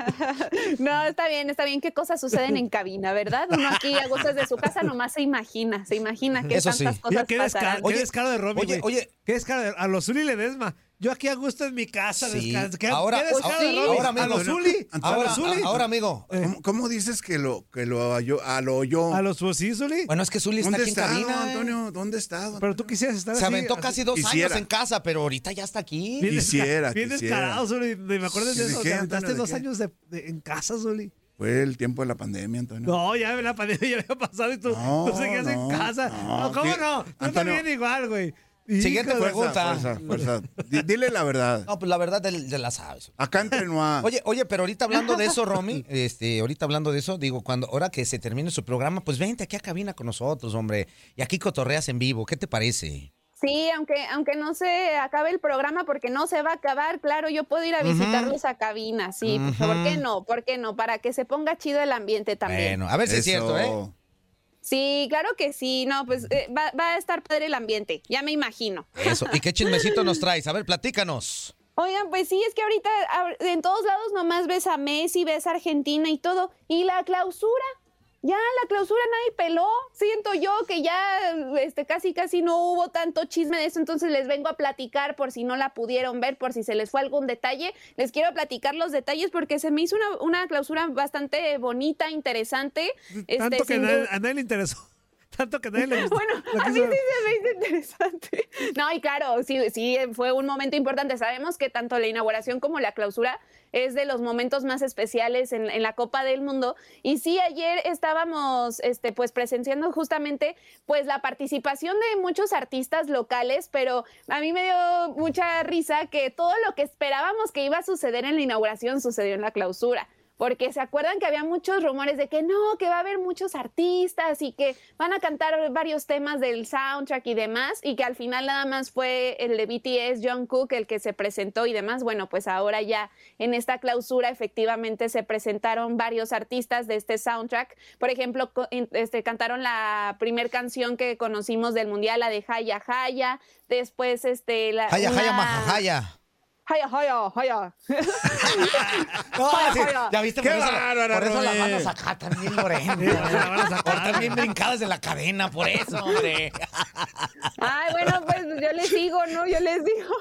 No, está bien, está bien. ¿Qué cosas suceden en cabina, verdad? Uno aquí a gustos de su casa nomás se imagina, se imagina que Eso tantas cosas qué, pasarán. qué Oye, descaro de Romy, oye, oye. Qué descaro de... A los Zuli Ledesma. Yo aquí a gusto en mi casa, Sí. descanso. ¿Qué, Ahora- qué descanso, ahora- ahora ¿A los Zuli? ¿A Antonio, los Zuli? Ahora, amigo. ¿Cómo, cómo dices que lo que lo oyó, a lo oyó? ¿A los sí, Zuli? Bueno, es que Zuli está ¿Dónde aquí en está, cabina. don eh. Antonio? ¿Dónde está? don Pero tú quisieras estar Se así, aventó así. casi dos Quisiera. años en casa, pero ahorita ya está aquí. Bien Quisiera, Bien descarado, Zuli. Me acuerdo ¿De eso. qué, Te aventaste dos años de, de- en casa, Zuli. Fue el tiempo de la pandemia, Antonio. No, ya la pandemia ya había pasado y tú, No, tú seguías en casa. no, ¿Cómo no? Tú Antonio. también igual, güey. Siguiente Híjole. pregunta. Fuerza, fuerza, fuerza. Di- Dile la verdad. No, pues la verdad de, de la sabes. Acá entre Noa. Oye, oye, pero ahorita hablando de eso, Romy, este, ahorita hablando de eso, digo, cuando ahora que se termine su programa, pues vente aquí a cabina con nosotros, hombre. Y aquí cotorreas en vivo. ¿Qué te parece? Sí, aunque, aunque no se acabe el programa, porque no se va a acabar, claro, yo puedo ir a visitarlos a cabina, sí. ¿Por qué no? ¿Por qué no? Para que se ponga chido el ambiente también. Bueno, a ver si es cierto, ¿eh? Sí, claro que sí, no, pues eh, va, va a estar padre el ambiente, ya me imagino. Eso. ¿Y qué chismecito nos traes? A ver, platícanos. Oigan, pues sí, es que ahorita ahor- en todos lados nomás ves a Messi, ves a Argentina y todo. Y la clausura, ya la clausura nadie peló. Siento yo que ya este, casi casi no hubo tanto chisme de eso, entonces les vengo a platicar por si no la pudieron ver, por si se les fue algún detalle. Les quiero platicar los detalles porque se me hizo una, una clausura bastante bonita, interesante. Este, Tanto que nadie- a nadie le interesó. Tanto que nadie le gustó. bueno, a mí sí se me hizo interesante. No, y claro, sí, sí, fue un momento importante. Sabemos que tanto la inauguración como la clausura es de los momentos más especiales en, en la Copa del Mundo. Y sí, ayer estábamos este, pues presenciando justamente pues la participación de muchos artistas locales, pero a mí me dio mucha risa que todo lo que esperábamos que iba a suceder en la inauguración sucedió en la clausura. Porque se acuerdan que había muchos rumores de que no, que va a haber muchos artistas y que van a cantar varios temas del soundtrack y demás, y que al final nada más fue el de BTS, John Cook, el que se presentó y demás. Bueno, pues ahora ya en esta clausura efectivamente se presentaron varios artistas de este soundtrack. Por ejemplo, este, cantaron la primer canción que conocimos del mundial, la de Haya Haya. Después, este, la. Jaya, una- majajaya. Haya, haya, haya. No, Jaya, sí, jaya. ya viste, Qué por eso, bárbara, por eso las Romy. manos acá también morenas. Están bien brincadas de la cadena, por eso, hombre. Ay, bueno, pues yo les digo, ¿no? Yo les digo.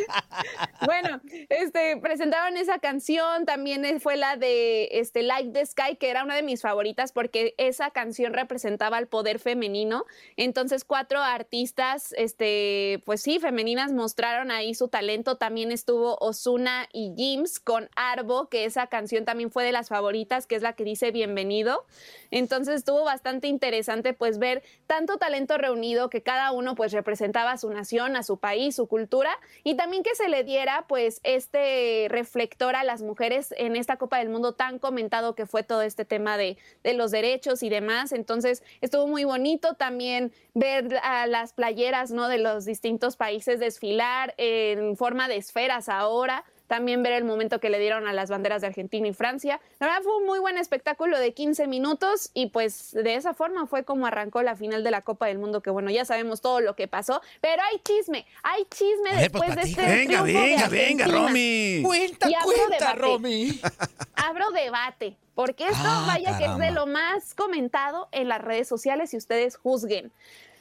bueno, este, presentaron esa canción, también fue la de este, Like the Sky, que era una de mis favoritas porque esa canción representaba el poder femenino. Entonces, cuatro artistas, este, pues sí, femeninas mostraron ahí su talento. También estuvo Osuna y Jims con Arbo, que esa canción también fue de las favoritas, que es la que dice Bienvenido. Entonces estuvo bastante interesante pues ver tanto talento reunido que cada uno pues representaba a su nación, a su país, su cultura y también que se le diera pues este reflector a las mujeres en esta Copa del Mundo tan comentado que fue todo este tema de, de los derechos y demás. Entonces estuvo muy bonito también ver a las playeras ¿no? de los distintos países desfilar en forma de esferas ahora también ver el momento que le dieron a las banderas de Argentina y Francia. La verdad fue un muy buen espectáculo de 15 minutos y pues de esa forma fue como arrancó la final de la Copa del Mundo, que bueno, ya sabemos todo lo que pasó, pero hay chisme, hay chisme pues, después de este. Venga, triunfo de venga, venga, Argentina. Romy. Cuenta, cuenta, debate. Romy. Abro debate, porque esto Ah, vaya que es caramba. de lo más comentado en las redes sociales y ustedes juzguen.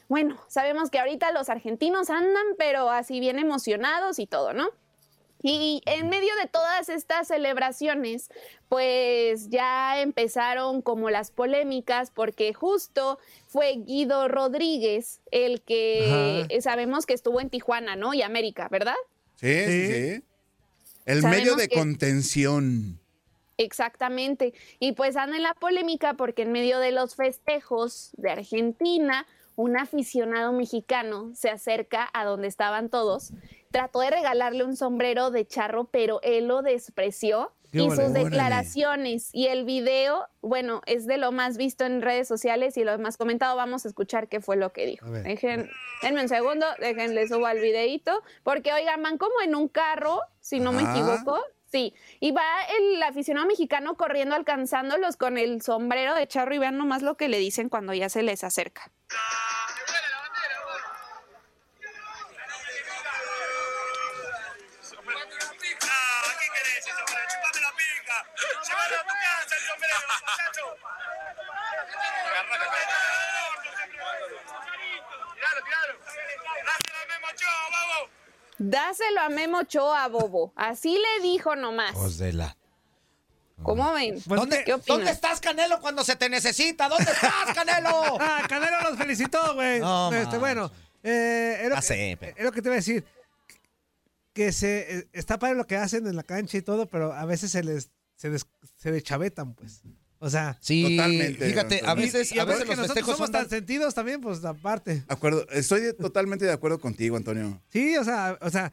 Bueno, sabemos que ahorita los argentinos andan, pero así bien emocionados y todo, ¿no? Y en medio de todas estas celebraciones, pues ya empezaron como las polémicas, porque justo fue Guido Rodríguez el que Ajá. sabemos que estuvo en Tijuana, ¿no? Y América, ¿verdad? Sí, sí, Sí. sí. El Sabemos medio de que- contención. Exactamente. Y pues anda en la polémica porque en medio de los festejos de Argentina, un aficionado mexicano se acerca a donde estaban todos, trató de regalarle un sombrero de charro, pero él lo despreció. Qué Y sus Órale. declaraciones y el video, bueno, es de lo más visto en redes sociales y lo más comentado. Vamos a escuchar qué fue lo que dijo. Dejen, denme un segundo, déjenle subo al videito, porque oigan, van como en un carro, si no me equivoco. Sí, y va el aficionado mexicano corriendo alcanzándolos con el sombrero de charro y vean nomás lo que le dicen cuando ya se les acerca. Dáselo a Memo Ochoa, bobo. Así le dijo nomás. Pues de la. ¿Cómo ven? ¿Dónde, ¿Qué opinas? ¿Dónde estás, Canelo, cuando se te necesita? ¿Dónde estás, Canelo? Ah, Canelo los felicitó, güey. No, este, bueno, eh, es, lo sé, pero- es lo que te iba a decir. Que se eh, está padre lo que hacen en la cancha y todo, pero a veces se les se, des- se deschavetan, pues. O sea, Sí, Totalmente, fíjate, a veces, y a veces que los nosotros festejos somos son tan sentidos también, pues aparte. Acuerdo, estoy de- totalmente de acuerdo contigo, Antonio. Sí, o sea, o sea,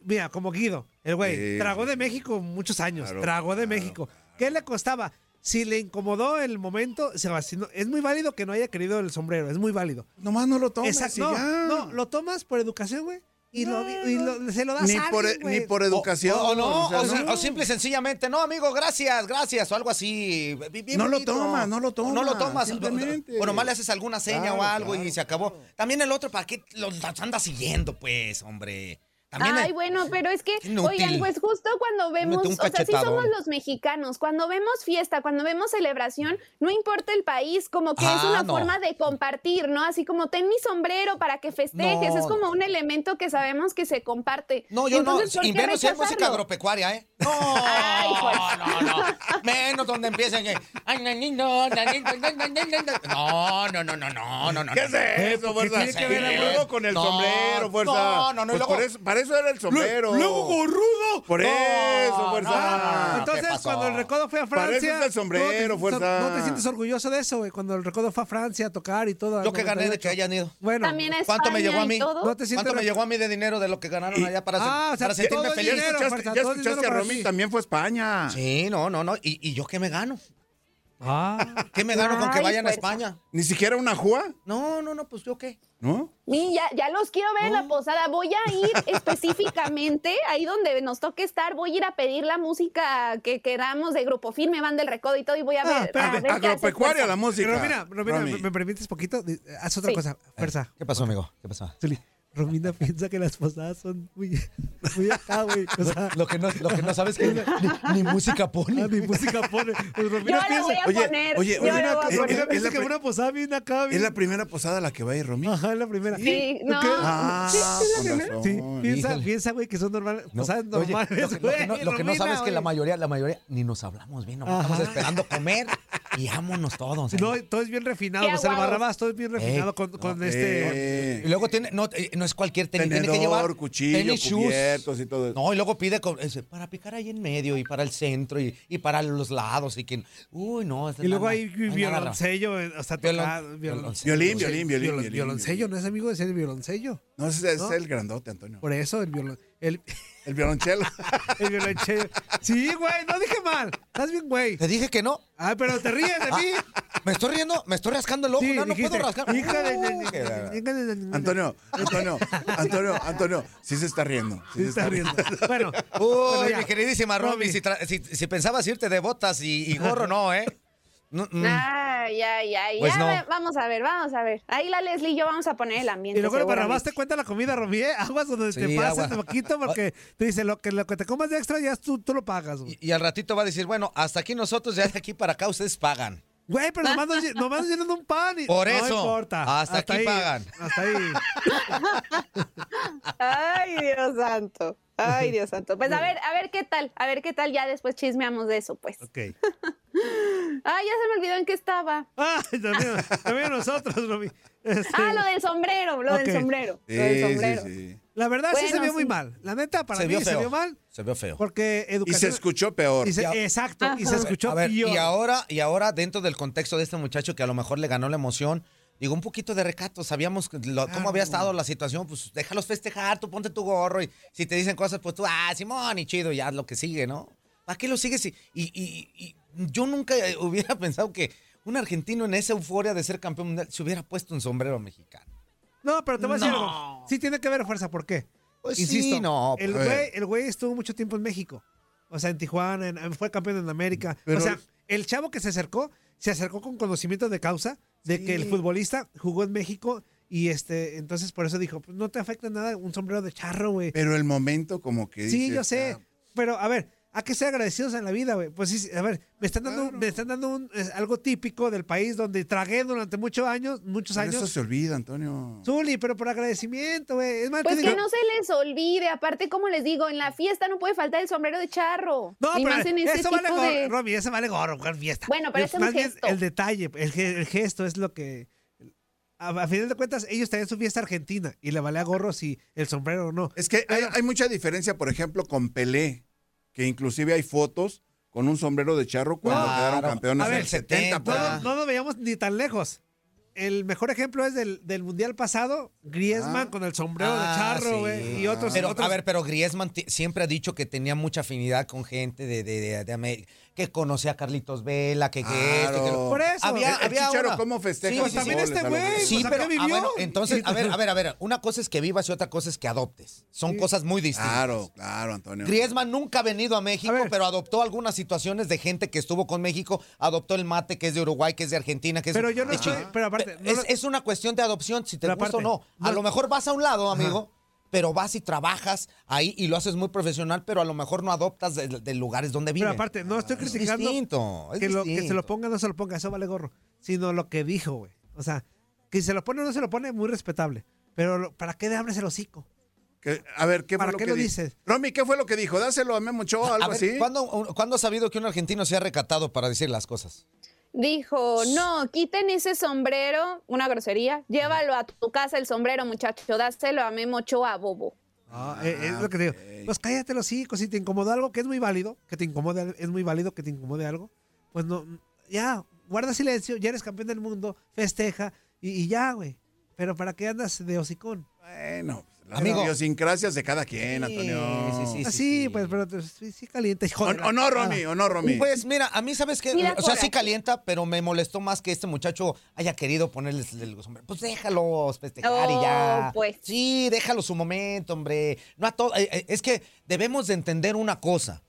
mira, como Guido, el güey, Sí, tragó de México muchos años, Claro, tragó de claro, México. ¿Qué le costaba? Si le incomodó el momento, se es muy válido que no haya querido el sombrero, es muy válido. Nomás no lo tomes Exacto, y no, ya. no, lo tomas por educación, güey, y, lo, y lo- se lo das Ni a por, alguien, ni por educación. O, o no, o sea, o, sea, no. o simple y sencillamente, no, amigo, gracias, gracias, o algo así. bien No lo tomas, no lo O No lo tomas, tomas. simplemente. O nomás le haces alguna seña o Claro, algo y se acabó. También el otro, ¿para qué los anda siguiendo, pues, hombre? También Ay, el- bueno, pero es que, Inútil. oigan, pues justo cuando vemos, o sea, sí somos los mexicanos, cuando vemos fiesta, cuando vemos celebración, no importa el país, como que es Ah, una no. forma de compartir, ¿no? Así como ten mi sombrero para que festejes, No. es como un elemento que sabemos que se comparte. No, yo Entonces, no. ¿por Y qué menos si es música agropecuaria, ¿eh? No, no, no. Menos donde empiecen que. Ay, no. No, no, no, no, no, no, no. ¿Qué es eso, ¿Qué fuerza? tiene que ver Y la- luego con el No, sombrero, fuerza. no, no, no, y Pues luego- por eso, era el sombrero. Luego gorrudo. Por No, eso, fuerza. no, no, Entonces, cuando el recodo fue a Para eso Francia. es el sombrero, ¿no te, fuerza. ¿No te sientes orgulloso de eso, güey? Cuando el recodo fue a Francia a tocar y todo. Yo que gané de 98. que hayan ido. Bueno, También ¿Cuánto me llegó a mí? no te ¿Cuánto me llegó a mí de dinero de lo que ganaron allá para, Ah, o sea, para que sentirme feliz? Ya escuchaste, fuerza, ya a Romy, también fue a España. Sí, no, no, no. ¿Y, y yo qué me gano? Ah. ¿Qué me gano con que Ay, vayan a fuerza. España? Ni siquiera una jua, No, no, no, pues yo qué. ¿no? Y ya, ya los quiero ver en la posada. Voy a ir específicamente ahí donde nos toque estar. Voy a ir a pedir la música que queramos de Grupo Firme, Van del Recodo y todo. Y voy a ver. Ah, pero a ver qué hace Agropecuaria fuerza. la música. Romina, Romina, Romy. ¿me, me permites poquito? Haz otra Sí. cosa, fuerza. ¿Qué pasó, amigo? ¿Qué pasó? Zuli, Romina piensa que las posadas son muy, muy acá, güey. O sea, Lo que no, lo que no sabes es que ni, ni música pone. ah, mi música pone. Pues Yo Romina la piensa. voy a Oye, poner. oye, yo oye, a eh, poner. Romina es piensa la que una posada bien acá, bien. Es la primera posada a la que va a ir Romy. Ajá, es la primera. Sí, ¿Tú no. qué? Ah, Sí, sí, es la primera. Sí, piensa, híjole. piensa, güey, que son normales. No, posadas oye, lo, que, lo que no, güey, lo que no Romina, sabes es que la güey. mayoría, la mayoría ni nos hablamos bien, nomás estamos esperando comer y vámonos todos. ¿eh? No, todo es bien refinado. O sea, el. Barrabás, todo es bien refinado con, no, este. Y luego tiene, no, eh, no es cualquier tenis, tiene que Tenedor, llevar cuchillo, tenis shoes. cubiertos y todo eso. No, y luego pide con- ese, para picar ahí en medio y para el centro y, y para los lados y que, uy, no. Y luego hay violoncello, eh, o sea, violoncello. Violín, violín, violín, violon- violín, Violoncello, no es amigo de ser el violoncello. No, ese es ¿No? el grandote, Antonio. Por eso, el violon. El, El violonchelo. el violoncello. Sí, güey, no dije mal. Estás bien, güey. Te dije que no. Ah, pero te ríes de mí. Me estoy riendo, me estoy rascando el ojo, Sí, no, no dijiste, puedo rascar. hija de-. Antonio, Antonio, Antonio, Antonio, sí se está riendo. Sí, Sí, está riendo. Bueno, Uy, bueno, mi queridísima Romy, si, si, si pensabas irte de botas y, y gorro, no, ¿eh? No, mm. Ay, ay, ay. Pues ya no. ve- vamos a ver, vamos a ver. Ahí la Leslie y yo vamos a poner el ambiente. Y luego seguramente. te cuenta la comida, Romy, ¿eh? Aguas donde te pases un poquito porque te dice lo que, lo que te comas de extra ya tú, tú lo pagas, y al ratito va a decir, bueno, hasta aquí nosotros, ya de aquí para acá ustedes pagan. Güey, pero nomás nos, nomás nos llenan un pan y... Por No eso, importa. hasta aquí ahí, pagan. Hasta ahí. Ay, Dios santo. Ay, Dios santo. Pues a ver, a ver qué tal. A ver qué tal. Ya después chismeamos de eso, pues. Ok. Ay, ya se me olvidó en qué estaba. Ay, también, también nosotros, Romy. Este, Ah, lo del sombrero, lo del sombrero. Sí, lo del sombrero. sí. La verdad sí se vio muy mal. La neta, para se mí vio se vio mal Se vio feo. porque Y se educación... escuchó peor. y se- exacto, y se escuchó a ver, peor. y ahora, y ahora dentro del contexto de este muchacho que a lo mejor le ganó la emoción, digo, un poquito de recato, sabíamos cómo había estado la situación, pues déjalos festejar, tú ponte tu gorro y si te dicen cosas, pues tú, ah, Simón, y chido, ya lo que sigue, ¿no? ¿Para qué lo sigues? Y, y- y- y yo nunca hubiera pensado que un argentino en esa euforia de ser campeón mundial se hubiera puesto un sombrero mexicano. No, pero te voy a decir No. algo. Sí tiene que ver fuerza, ¿por qué? Pues Insisto, sí, no, el pues. güey, el güey estuvo mucho tiempo en México. O sea, en Tijuana, en- fue campeón en América. Pero- o sea, el chavo que se acercó, se acercó con conocimiento de causa de Sí. que el futbolista jugó en México y este, entonces por eso dijo, pues no te afecta nada un sombrero de charro, güey. Pero el momento como que Sí, yo sé. ah, Pero, a ver, hay que ser agradecidos en la vida, güey. Pues sí, a ver, me están dando, me están dando un, es algo típico del país donde tragué durante muchos años, muchos Pero años. Eso se olvida, Antonio. Zuli, pero por agradecimiento, güey. Es más, Pues que digo- no se les olvide, aparte, como les digo, en la fiesta no puede faltar el sombrero de charro. No, y pero más en ese eso tipo vale gorro, de... Romy, eso vale gorro, ¿cuál fiesta? Bueno, pero Es ese es un más bien gesto. El detalle, el, ge- el gesto es lo que... A, a final de cuentas, ellos tenían su fiesta argentina y le valía gorro si el sombrero o no. Es que hay, hay mucha diferencia, por ejemplo, con Pelé, que inclusive hay fotos con un sombrero de charro cuando Claro. quedaron campeones en el 70. pues. No, no nos veíamos ni tan lejos. El mejor ejemplo es del, del Mundial pasado, Griezmann con el sombrero de Ah, charro, sí. y otros, Pero, otros- a ver, pero Griezmann siempre ha dicho que tenía mucha afinidad con gente de, de, de- de América, que conocía a Carlitos Vela, que, que esto, que lo- Por eso. Había, El- el había Chicharo, una- ¿cómo festeja Sí, sí. También este güey, Sí, pues, ¿a pero, ah, vivió? bueno, entonces, a ver, a ver, a ver, una cosa es que vivas y otra cosa es que adoptes. Son cosas muy distintas. Claro, claro, Antonio. Griezmann nunca ha venido a México, pero adoptó algunas situaciones de gente que estuvo con México. Adoptó el mate, que es de Uruguay, que es de Argentina, que es Pero yo no de estoy- pero aparte, no es, lo- es una cuestión de adopción, si te gusta o no. A lo mejor vas a un lado, Ajá. amigo, pero vas y trabajas ahí y lo haces muy profesional, pero a lo mejor no adoptas de, de lugares donde vives. Pero aparte, no estoy criticando distinto, es que, lo- que se distinto. lo ponga o no se lo ponga, eso vale gorro. Sino lo que dijo, güey. O sea, que se lo pone o no se lo pone, muy respetable. Pero lo- ¿para qué le abres el hocico? Que- a ver, ¿qué fue ¿Para lo qué que lo di- dices? Romy, ¿qué fue lo que dijo? Dáselo a Memo Ochoa, algo A ver, así. ¿cuándo, ¿cuándo has sabido que un argentino se ha recatado para decir las cosas? Dijo, no, quiten ese sombrero, una grosería, llévalo a tu casa el sombrero, muchacho, dáselo a Memo Ochoa, bobo. Ah, eh, es lo que te digo. Pues cállate los hocico. Si te incomoda algo que es muy válido, que te incomode, es muy válido que te incomode algo, pues no, ya, guarda silencio, ya eres campeón del mundo, festeja y, y ya, güey. Pero ¿para qué andas de hocicón? Bueno, las Amigo. idiosincrasias de cada quien, Antonio. sí, Ah, sí, pues, pero sí, sí calienta. hijo O, o no, Romy, o no, Romy. Pues mira, a mí, ¿sabes qué? Mira O sea, sí calienta, pero me molestó más que este muchacho haya querido ponerles el sombrero. Pues déjalos festejar y ya. Pues. Sí, déjalo su momento, hombre. No a todo. eh, eh, es que debemos de entender una cosa.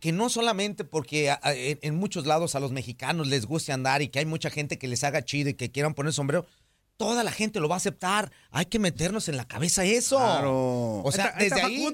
Que no solamente porque a- a- en, en muchos lados a los mexicanos les guste andar y que hay mucha gente que les haga chido y que quieran poner sombrero, toda la gente lo va a aceptar. Hay que meternos en la cabeza eso. Claro. O sea, desde ahí.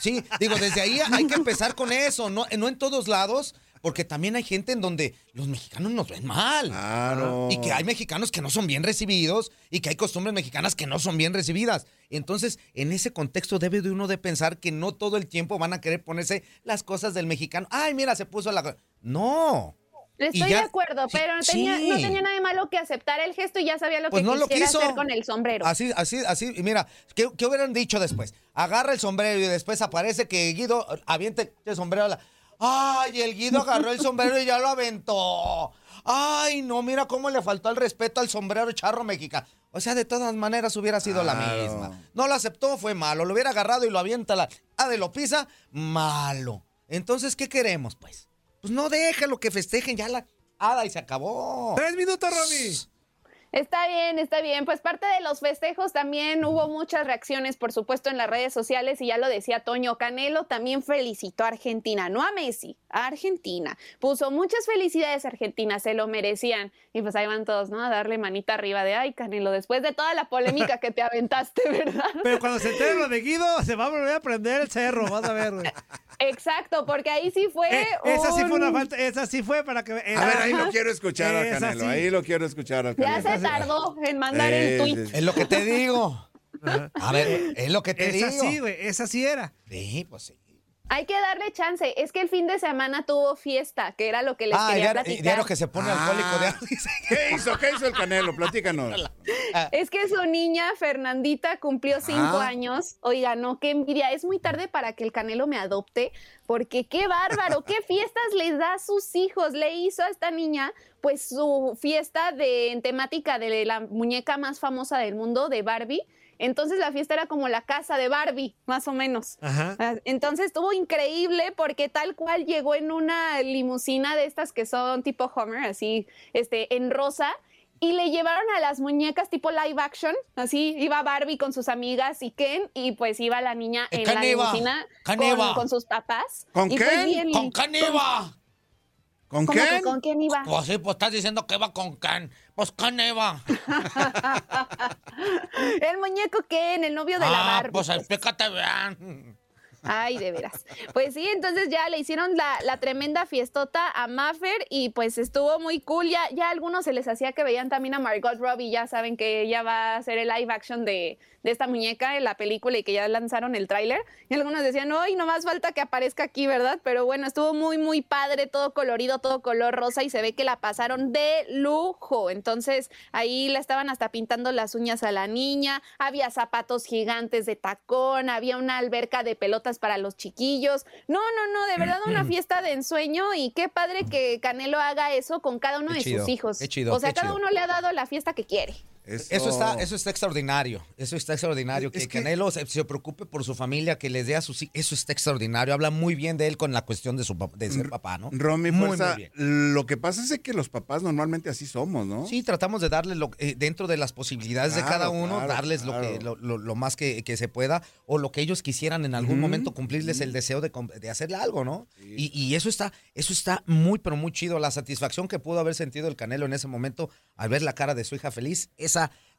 Sí, digo, desde ahí hay que empezar con eso. No, no en todos lados, porque también hay gente en donde los mexicanos nos ven mal. Claro. Y que hay mexicanos que no son bien recibidos y que hay costumbres mexicanas que no son bien recibidas. Entonces, en ese contexto debe de uno de pensar que no todo el tiempo van a querer ponerse las cosas del mexicano. Ay, mira, se puso la... No. Estoy ya- de acuerdo, sí, pero no tenía, no sí. tenía nada de malo que aceptar el gesto y ya sabía lo Pues que no lo quisiera quiso. hacer con el sombrero. Así, así, así. Y mira, ¿qué, qué hubieran dicho después? Agarra el sombrero y después aparece que Guido aviente el sombrero a la... ¡Ay! El Guido agarró el sombrero y ya lo aventó. ¡Ay! No, mira cómo le faltó el respeto al sombrero charro mexicano. O sea, de todas maneras hubiera sido la misma. No lo aceptó, fue malo. Lo hubiera agarrado y lo avienta a la... Ah, de lo pisa, malo. Entonces, ¿qué queremos, pues? Pues no déjalo que festejen ya la... Hada y se acabó. Tres minutos, Romy. Está bien, está bien. Pues parte de los festejos también hubo muchas reacciones, por supuesto, en las redes sociales y ya lo decía Toño Canelo, también felicitó a Argentina, no a Messi, a Argentina. Puso muchas felicidades a Argentina, se lo merecían. Y pues ahí van todos, ¿no? A darle manita arriba de, ay, Canelo, después de toda la polémica que te aventaste, ¿verdad? Pero cuando se entere lo de Guido, se va a volver a prender el cerro, vas a ver, güey. Exacto, porque ahí sí fue. Eh, esa sí fue una un- falta, esa sí fue para que... eh, A ver, ahí lo quiero escuchar al Esa Canelo. sí. Ahí lo quiero escuchar al Ya Canelo. se tardó en mandar el tweet. Es lo que te digo. A ver, es lo que te Esa digo. sí, güey, esa sí era. Sí, pues sí. Hay que darle chance. Es que el fin de semana tuvo fiesta, que era lo que les Ah, quería diario, platicar. diario que se pone alcohólico. Ah. diario- ¿Qué hizo? ¿Qué hizo el Canelo? Platícanos. Es que su niña Fernandita cumplió cinco Ah. años. Oiga, no, qué envidia. Es muy tarde para que el Canelo me adopte, porque qué bárbaro, qué fiestas les da a sus hijos. Le hizo a esta niña, pues, su fiesta de en temática de la muñeca más famosa del mundo, de Barbie. Entonces la fiesta era como la casa de Barbie, más o menos. Ajá. Ah, Entonces estuvo increíble porque tal cual llegó en una limusina de estas que son tipo Homer, así, este, en rosa. Y le llevaron a las muñecas tipo live action, así iba Barbie con sus amigas y Ken, y pues iba la niña Eh, en la limusina con, con sus papás. ¿Con Y pues Ken? bien- ¡Con Caneva! ¿Con ¿Cómo que quién? con quién iba? Pues sí, pues estás diciendo que va con Can. Pues Caneva. El muñeco Ken, el novio de la Ah, Barbie. pues explícate bien. Ay, de veras. Pues sí, entonces ya le hicieron la, la tremenda fiestota a Maffer y pues estuvo muy cool. Ya, ya a algunos se les hacía que veían también a Margot Robbie, ya saben que ella va a hacer el live action de, de esta muñeca en la película y que ya lanzaron el tráiler. Y algunos decían, hoy no más falta que aparezca aquí, ¿verdad? Pero bueno, estuvo muy, muy padre, todo colorido, todo color rosa y se ve que la pasaron de lujo. Entonces ahí le estaban hasta pintando las uñas a la niña, había zapatos gigantes de tacón, había una alberca de pelotas para los chiquillos. No, no, no, de verdad una fiesta de ensueño y qué padre que Canelo haga eso con cada uno Qué de chido, sus hijos. qué chido, o sea, cada chido. uno le ha dado la fiesta que quiere. Eso está, eso está extraordinario. Eso está extraordinario. Que, Canelo se, se preocupe por su familia, que les dé a sus hijos. Eso está extraordinario. Habla muy bien de él con la cuestión de, su, de ser papá, ¿no? Romy, Muy, fuerza, muy bien. lo que pasa es que los papás normalmente así somos, ¿no? Sí, tratamos de darle lo, eh, dentro de las posibilidades de cada uno, claro, darles lo, que, lo, lo- lo más que, que se pueda o lo que ellos quisieran en algún momento cumplirles el deseo de, de hacerle algo, ¿no? Y, y eso está, eso está muy, pero muy chido. La satisfacción que pudo haber sentido el Canelo en ese momento al ver la cara de su hija feliz,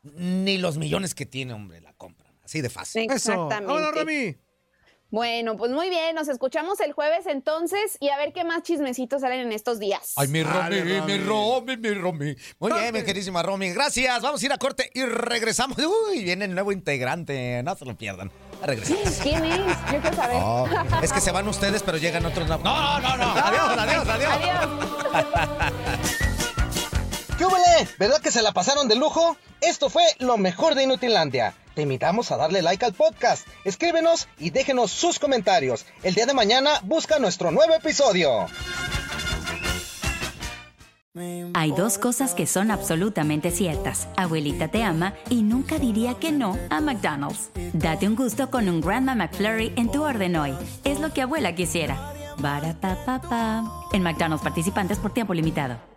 ni los millones que tiene, hombre, la compran. Así de fácil. Exactamente. Bueno, pues muy bien, nos escuchamos el jueves entonces y a ver qué más chismecitos salen en estos días. Ay, mi Romy, mi Romy, mi Romy. Muy bien, mi queridísima Romy. Gracias. Vamos a ir a corte y regresamos. Uy, viene el nuevo integrante. No se lo pierdan. Regresamos. ¿Quién es? Yo quiero saber. Oh, es que se van ustedes, pero llegan otros. No, no, no, no. Adiós, adiós, adiós. ¿Qué? ¿Verdad que se la pasaron de lujo? Esto fue lo mejor de Inutilandia. Te invitamos a darle like al podcast, escríbenos y déjenos sus comentarios. El día de mañana busca nuestro nuevo episodio. Hay dos cosas que son absolutamente ciertas. Abuelita te ama y nunca diría que no a McDonald's. Date un gusto con un Grandma McFlurry en tu orden hoy. Es lo que abuela quisiera. Barata. En McDonald's participantes por tiempo limitado.